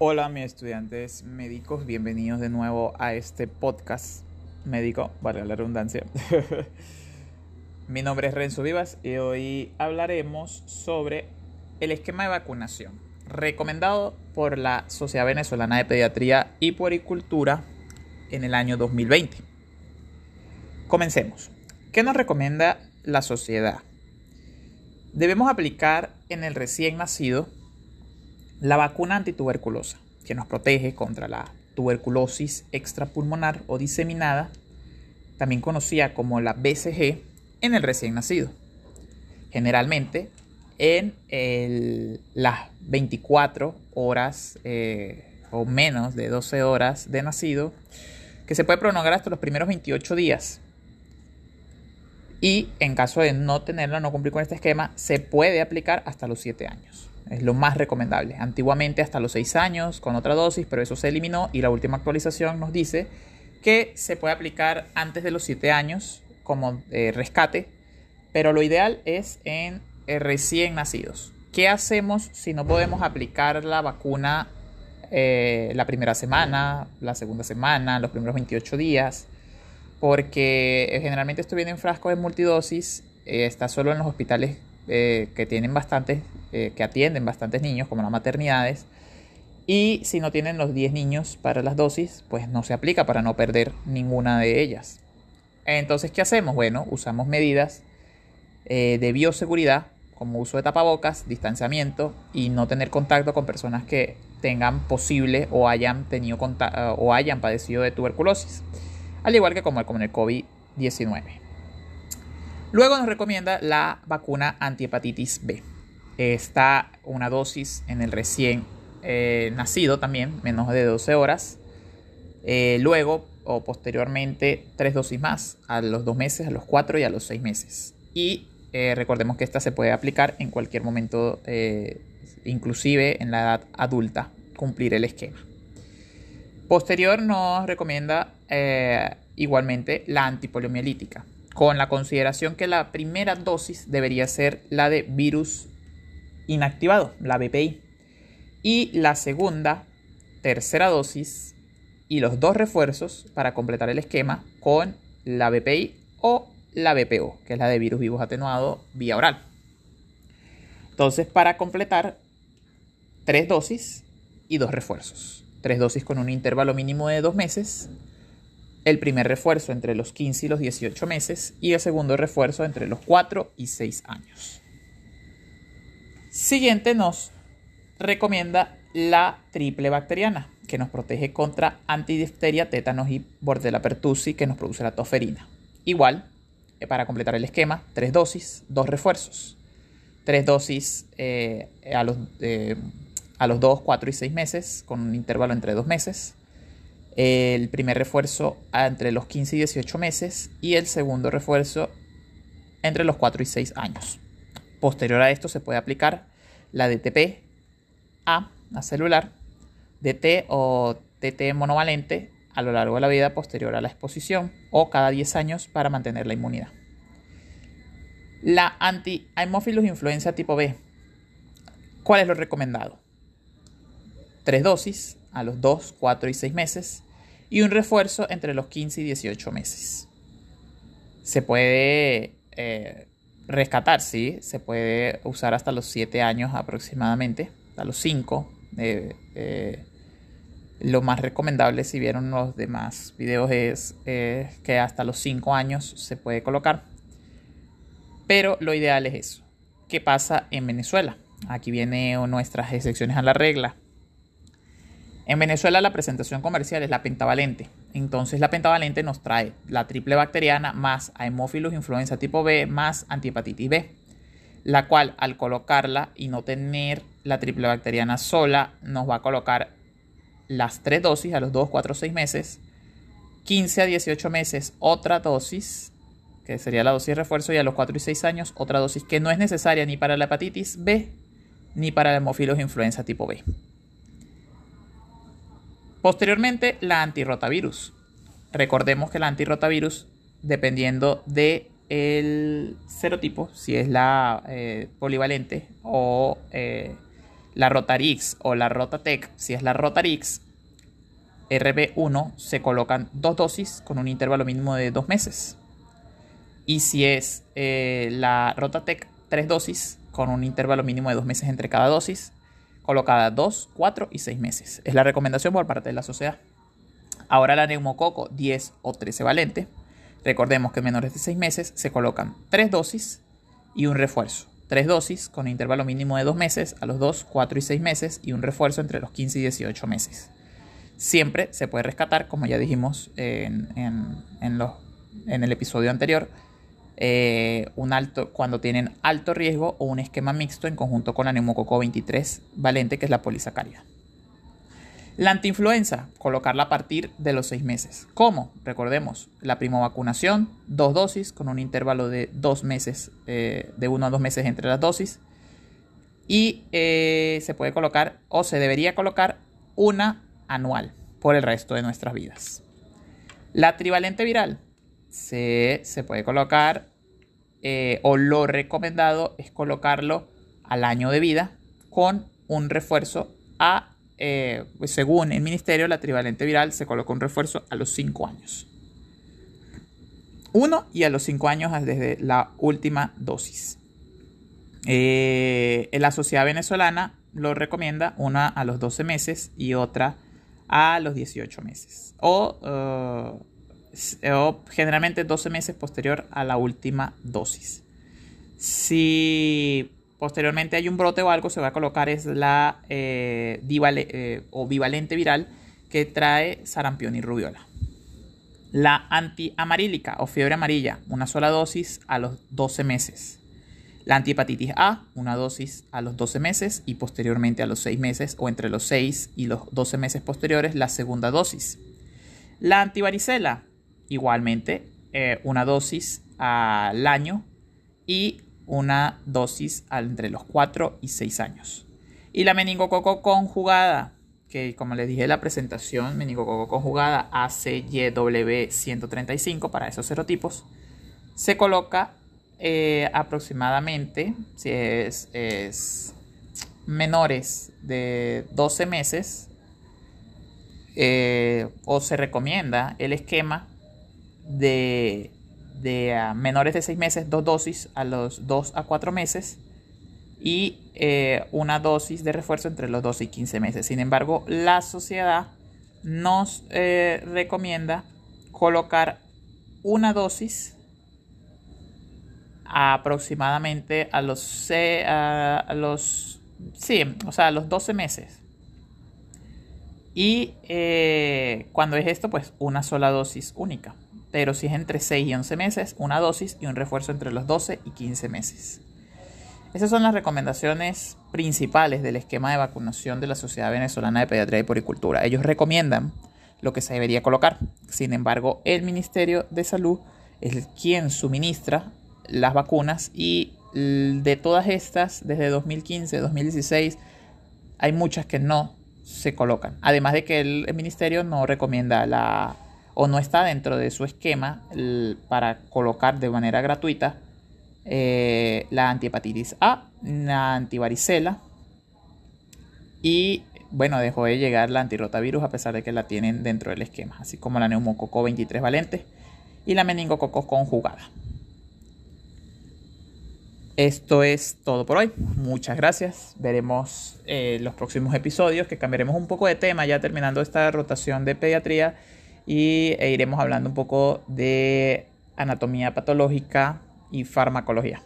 Hola mis estudiantes médicos, bienvenidos de nuevo a este podcast médico, vale la redundancia. Mi nombre es Renzo Vivas y hoy hablaremos sobre el esquema de vacunación recomendado por la Sociedad Venezolana de Pediatría y Puericultura en el año 2020. Comencemos. ¿Qué nos recomienda la sociedad? Debemos aplicar en el recién nacido la vacuna antituberculosa, que nos protege contra la tuberculosis extrapulmonar o diseminada, también conocida como la BCG, en el recién nacido. Generalmente en las 24 horas eh, o menos de 12 horas de nacido, que se puede prolongar hasta los primeros 28 días. Y en caso de no tenerla, no cumplir con este esquema, se puede aplicar hasta los 7 años. Es lo más recomendable. Antiguamente hasta los 6 años con otra dosis, pero eso se eliminó y la última actualización nos dice que se puede aplicar antes de los 7 años como eh, rescate, pero lo ideal es en eh, recién nacidos. ¿Qué hacemos si no podemos aplicar la vacuna eh, la primera semana, la segunda semana, los primeros 28 días? Porque generalmente esto en frascos de multidosis, está solo en los hospitales que tienen bastantes eh, que atienden bastantes niños, como las maternidades. Y si no tienen los 10 niños para las dosis, pues no se aplica para no perder ninguna de ellas. Entonces, ¿qué hacemos? Bueno, usamos medidas eh, de bioseguridad, como uso de tapabocas, distanciamiento y no tener contacto con personas que tengan posible o hayan, tenido o hayan padecido de tuberculosis, al igual que como con el COVID-19. Luego nos recomienda la vacuna antihepatitis B está una dosis en el recién eh, nacido también, menos de 12 horas. Eh, luego o posteriormente tres dosis más a los dos meses, a los cuatro y a los seis meses. Y eh, recordemos que esta se puede aplicar en cualquier momento, inclusive en la edad adulta, cumplir el esquema. Posterior nos recomienda igualmente la antipoliomielítica, con la consideración que la primera dosis debería ser la de virus inactivado, la BPI. Y la segunda, tercera dosis y los dos refuerzos para completar el esquema con la BPI o la BPO, que es la de virus vivos atenuado vía oral. Entonces, para completar, tres dosis y dos refuerzos. Tres dosis con un intervalo mínimo de dos meses. El primer refuerzo entre los 15 y los 18 meses y el segundo refuerzo entre los 4 y 6 años. Siguiente nos recomienda la triple bacteriana, que nos protege contra antidifteria, tétanos y bordela pertussi, que nos produce la toferina. Igual, eh, para completar el esquema, tres dosis, dos refuerzos. Tres dosis eh, a, los, eh, a los 2, 4 y 6 meses, con un intervalo entre dos meses. El primer refuerzo entre los 15 y 18 meses y el segundo refuerzo entre los 4 y 6 años. Posterior a esto se puede aplicar la DTP A, a celular, DT o TT monovalente a lo largo de la vida posterior a la exposición o cada 10 años para mantener la inmunidad. La anti-Haemophilus influenza tipo B. ¿Cuál es lo recomendado? Tres dosis a los 2, 4 y 6 meses y un refuerzo entre los 15 y 18 meses. Se puede eh, rescatar, sí, se puede usar hasta los 7 años aproximadamente, hasta los 5. Eh, eh, lo más recomendable, si vieron los demás videos, es que hasta los 5 años se puede colocar. Pero lo ideal es eso. ¿Qué pasa en Venezuela? Aquí vienen nuestras excepciones a la regla. En Venezuela la presentación comercial es la pentavalente. Entonces la pentavalente nos trae la triple bacteriana más Haemophilus influenza tipo B más antihepatitis B, la cual al colocarla y no tener la triple bacteriana sola nos va a colocar las tres dosis a los 2, 4, 6 meses, 15 a 18 meses otra dosis, que sería la dosis de refuerzo, y a los 4 y 6 años otra dosis que no es necesaria ni para la hepatitis B ni para el Haemophilus influenza tipo B. Posteriormente, la antirrotavirus. Recordemos que la antirrotavirus, dependiendo del el serotipo, si es la eh, polivalente o eh, La Rotarix o la Rotatec, si es la Rotarix, RB1 se colocan dos dosis con un intervalo mínimo de dos meses. Y si es eh, la Rotatec, tres dosis con un intervalo mínimo de dos meses entre cada dosis, colocada dos, cuatro y seis meses. Es la recomendación por parte de la sociedad. Ahora la neumococo 10 o 13 valente. Recordemos que en menores de 6 meses se colocan 3 dosis y un refuerzo. 3 dosis con intervalo mínimo de 2 meses a los 2, 4 y 6 meses y un refuerzo entre los 15 y 18 meses. Siempre se puede rescatar, como ya dijimos en, el episodio anterior, eh, un alto, cuando tienen alto riesgo o un esquema mixto en conjunto con la neumococo 23 valente, que es la polisacaria. La antiinfluenza, colocarla a partir de los seis meses. ¿Cómo? Recordemos, la primovacunación, dos dosis con un intervalo de dos meses, eh, de uno a dos meses entre las dosis. Y eh, se puede colocar o se debería colocar una anual por el resto de nuestras vidas. La trivalente viral se, puede colocar eh, o lo recomendado es colocarlo al año de vida con un refuerzo a eh, según el ministerio, la trivalente viral se colocó un refuerzo a los 5 años. Uno y a los 5 años desde la última dosis. Eh, la sociedad venezolana lo recomienda una a los 12 meses y otra a los 18 meses. O, eh, o generalmente 12 meses posterior a la última dosis. Si posteriormente hay un brote o algo, se va a colocar es la eh, eh, o bivalente viral que trae sarampión y rubiola. La antiamarílica o fiebre amarilla, una sola dosis a los 12 meses. La antihepatitis A, una dosis a los 12 meses y posteriormente a los 6 meses o entre los 6 y los 12 meses posteriores la segunda dosis. La antivaricela, igualmente eh, una dosis al año y una dosis entre los 4 y 6 años. Y la meningococo conjugada, que como les dije en la presentación, meningococo conjugada ACYW135 para esos serotipos, se coloca eh, aproximadamente, si es, es, menores de 12 meses, eh, o se recomienda el esquema de de ah, menores de 6 meses, dos dosis a los 2 a 4 meses y eh, una dosis de refuerzo entre los 12 y 15 meses. Sin embargo, la sociedad nos eh, recomienda colocar una dosis aproximadamente a los, a los, sí, o sea, a los 12 meses. Y eh, cuando es esto, pues una sola dosis única pero si es entre 6 y 11 meses, una dosis y un refuerzo entre los 12 y 15 meses. Esas son las recomendaciones principales del esquema de vacunación de la Sociedad Venezolana de Pediatría y Poricultura. Ellos recomiendan lo que se debería colocar. Sin embargo, el Ministerio de Salud es quien suministra las vacunas y de todas estas, desde 2015, 2016, hay muchas que no se colocan. Además de que el ministerio no recomienda la o no está dentro de su esquema para colocar de manera gratuita eh, la antihepatitis A, la antivaricela y bueno, dejó de llegar la antirotavirus a pesar de que la tienen dentro del esquema, así como la neumococo 23 valente y la meningococo conjugada. Esto es todo por hoy. Muchas gracias. Veremos eh, los próximos episodios que cambiaremos un poco de tema ya terminando esta rotación de pediatría y e iremos hablando un poco de anatomía patológica y farmacología.